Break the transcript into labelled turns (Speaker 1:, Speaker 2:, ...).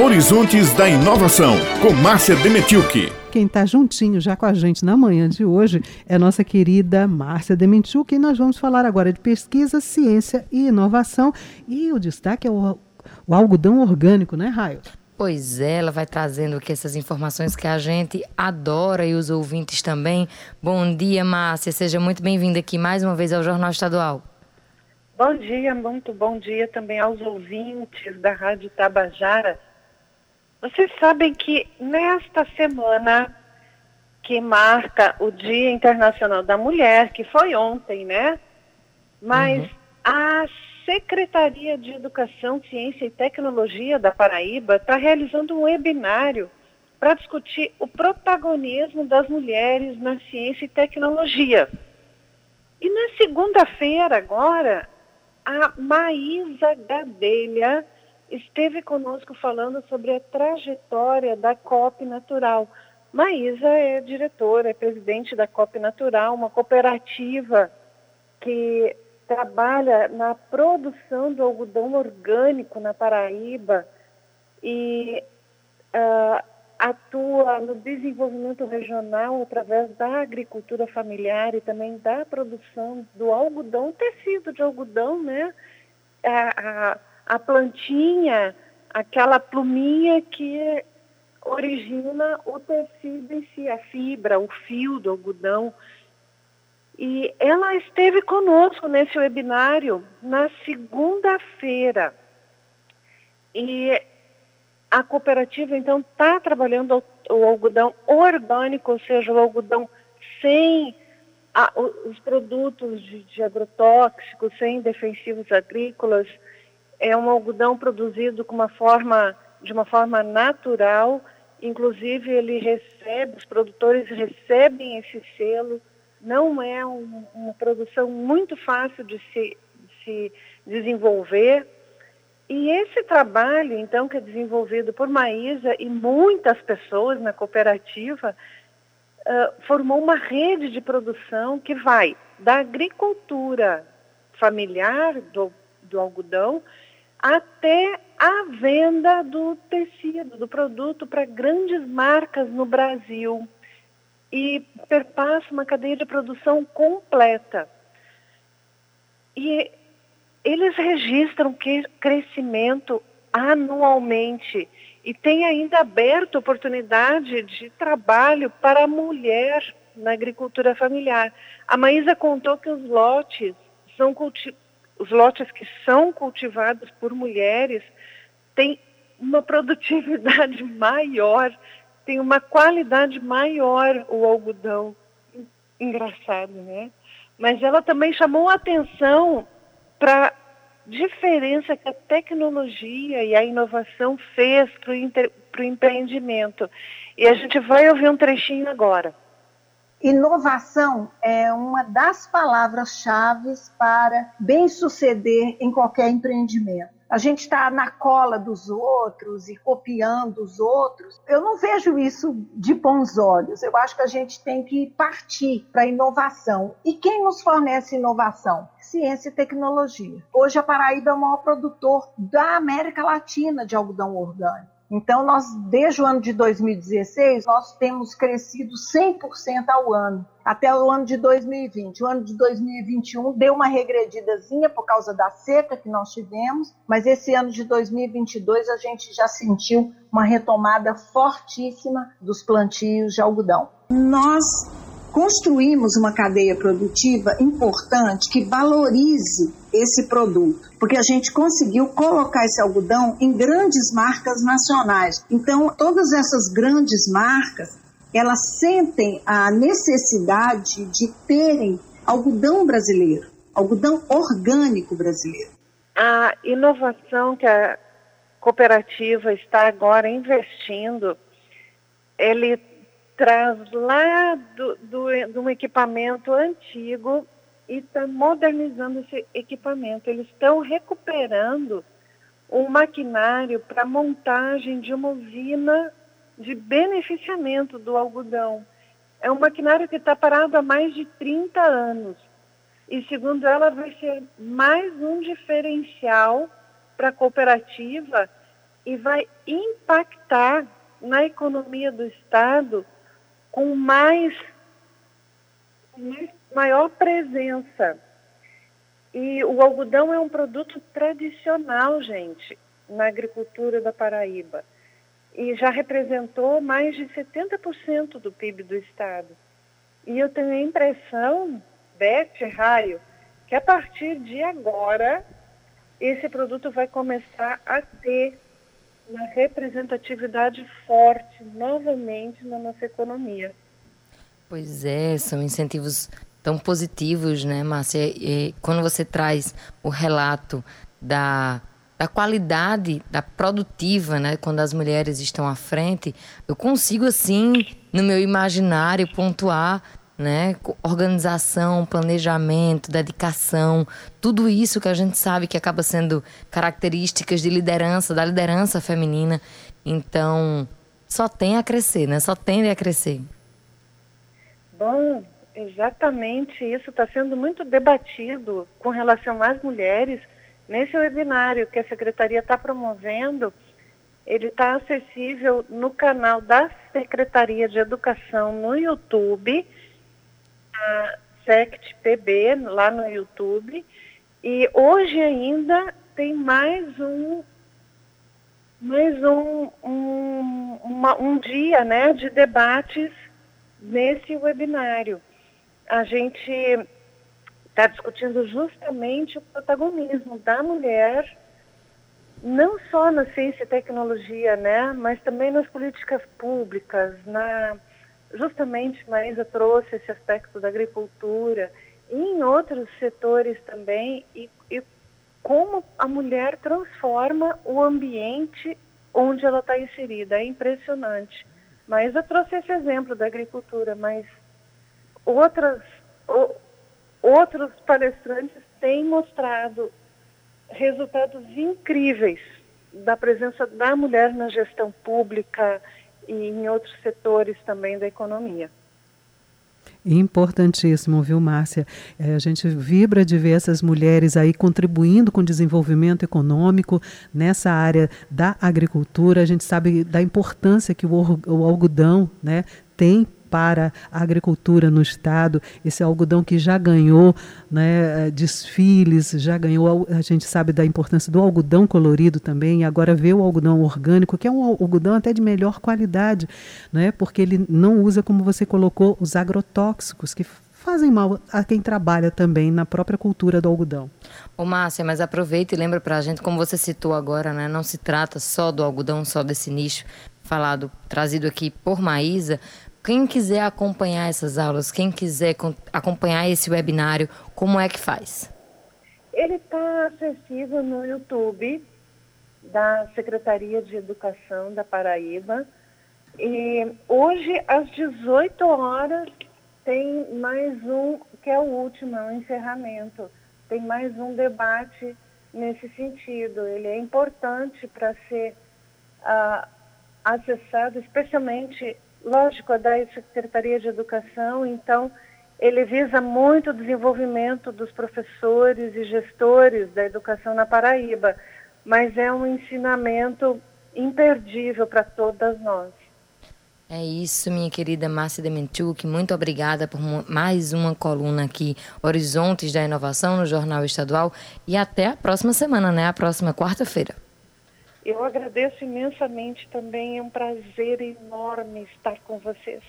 Speaker 1: Horizontes da Inovação, com Márcia Demetilke.
Speaker 2: Quem está juntinho já com a gente na manhã de hoje é a nossa querida Márcia Demetilke e nós vamos falar agora de pesquisa, ciência e inovação. E o destaque é o, o algodão orgânico, né, Raio?
Speaker 3: Pois é, ela vai trazendo aqui essas informações que a gente adora e os ouvintes também. Bom dia, Márcia. Seja muito bem-vinda aqui mais uma vez ao Jornal Estadual.
Speaker 4: Bom dia, muito bom dia também aos ouvintes da Rádio Tabajara. Vocês sabem que nesta semana que marca o Dia Internacional da Mulher, que foi ontem, né? Mas uhum. a Secretaria de Educação, Ciência e Tecnologia da Paraíba está realizando um webinário para discutir o protagonismo das mulheres na ciência e tecnologia. E na segunda-feira, agora, a Maísa Gadelha esteve conosco falando sobre a trajetória da COP Natural. Maísa é diretora, é presidente da COP Natural, uma cooperativa que trabalha na produção do algodão orgânico na Paraíba e uh, atua no desenvolvimento regional através da agricultura familiar e também da produção do algodão, tecido de algodão, né? A, a, a plantinha, aquela pluminha que origina o tecido em si, a fibra, o fio do algodão. E ela esteve conosco nesse webinário na segunda-feira. E a cooperativa, então, está trabalhando o, algodão orgânico, ou seja, o algodão sem a, os produtos de, de agrotóxicos, sem defensivos agrícolas. É um algodão produzido com uma forma, de uma forma natural. Inclusive, ele recebe, os produtores recebem esse selo. Não é um, uma produção muito fácil de se, de se desenvolver e esse trabalho, então, que é desenvolvido por Maísa e muitas pessoas na cooperativa, uh, formou uma rede de produção que vai da agricultura familiar do, do algodão até a venda do tecido, do produto para grandes marcas no Brasil e perpassa uma cadeia de produção completa. E eles registram crescimento anualmente e tem ainda aberto oportunidade de trabalho para a mulher na agricultura familiar. A Maísa contou que os lotes são os lotes que são cultivados por mulheres têm uma produtividade maior, tem uma qualidade maior o algodão. Engraçado, né? Mas ela também chamou a atenção para diferença que a tecnologia e a inovação fez para o empreendimento. E a gente vai ouvir um trechinho agora.
Speaker 5: Inovação é uma das palavras-chave para bem suceder em qualquer empreendimento a gente está na cola dos outros e copiando os outros. Eu não vejo isso de bons olhos. Eu acho que a gente tem que partir para a inovação. E quem nos fornece inovação? Ciência e tecnologia. Hoje a Paraíba é o maior produtor da América Latina de algodão orgânico. Então, nós, desde o ano de 2016, nós temos crescido 100% ao ano, até o ano de 2020. O ano de 2021 deu uma regredidazinha por causa da seca que nós tivemos, mas esse ano de 2022 a gente já sentiu uma retomada fortíssima dos plantios de algodão. Nós construímos uma cadeia produtiva importante que valorize esse produto, porque a gente conseguiu colocar esse algodão em grandes marcas nacionais. Então, todas essas grandes marcas, elas sentem a necessidade de terem algodão brasileiro, algodão orgânico brasileiro.
Speaker 4: A inovação que a cooperativa está agora investindo, ele traz lá do, de um equipamento antigo e está modernizando esse equipamento. Eles estão recuperando um maquinário para montagem de uma usina de beneficiamento do algodão. É um maquinário que está parado há mais de 30 anos. E, segundo ela, vai ser mais um diferencial para a cooperativa e vai impactar na economia do Estado com mais, mais maior presença. E o algodão é um produto tradicional, gente, na agricultura da Paraíba. E já representou mais de 70% do PIB do Estado. E eu tenho a impressão, Beth Raio, que a partir de agora esse produto vai começar a ter uma representatividade forte novamente na nossa economia.
Speaker 3: Pois é, são incentivos tão positivos, né, Márcia? E quando você traz o relato da, da qualidade, da produtiva, né, quando as mulheres estão à frente, eu consigo, assim, no meu imaginário, pontuar né? Organização, planejamento, dedicação, tudo isso que a gente sabe que acaba sendo características de liderança, da liderança feminina. Então, só tem a crescer, né? Só tende a crescer.
Speaker 4: Bom, exatamente isso está sendo muito debatido com relação às mulheres nesse webinário que a secretaria está promovendo. Ele está acessível no canal da Secretaria de Educação no YouTube Sect PB lá no YouTube. E hoje ainda tem mais um mais um, um, uma, um dia né, de debates nesse webinário. A gente está discutindo justamente o protagonismo da mulher, não só na ciência e tecnologia, né, mas também nas políticas públicas, na justamente Marisa trouxe esse aspecto da agricultura e em outros setores também e, e como a mulher transforma o ambiente onde ela está inserida. É impressionante. Mas eu trouxe esse exemplo da agricultura, mas outras, outros palestrantes têm mostrado resultados incríveis da presença da mulher na gestão pública, e em outros setores também da economia.
Speaker 2: Importantíssimo, viu, Márcia? É, a gente vibra de ver essas mulheres aí contribuindo com o desenvolvimento econômico nessa área da agricultura. A gente sabe da importância que o, o algodão né, tem para a agricultura no estado, esse algodão que já ganhou né, desfiles, já ganhou, a gente sabe da importância do algodão colorido também, e agora vê o algodão orgânico, que é um algodão até de melhor qualidade, né, porque ele não usa, como você colocou, os agrotóxicos que fazem mal a quem trabalha também na própria cultura do algodão.
Speaker 3: Ô Márcia, mas aproveita e lembra para a gente, como você citou agora, né, não se trata só do algodão, só desse nicho falado, trazido aqui por Maísa, quem quiser acompanhar essas aulas, quem quiser acompanhar esse webinário, como é que faz?
Speaker 4: Ele está acessível no YouTube da Secretaria de Educação da Paraíba. E hoje, às 18 horas, tem mais um, que é o último, é o encerramento. Tem mais um debate nesse sentido. Ele é importante para ser uh, acessado, especialmente lógico, é da Secretaria de Educação, então ele visa muito o desenvolvimento dos professores e gestores da educação na Paraíba, mas é um ensinamento imperdível para todas nós.
Speaker 3: É isso, minha querida Márcia Dementuk. Muito obrigada por mais uma coluna aqui, Horizontes da Inovação, no Jornal Estadual. E até a próxima semana, né? A próxima quarta-feira.
Speaker 4: Eu agradeço imensamente também, é um prazer enorme estar com vocês.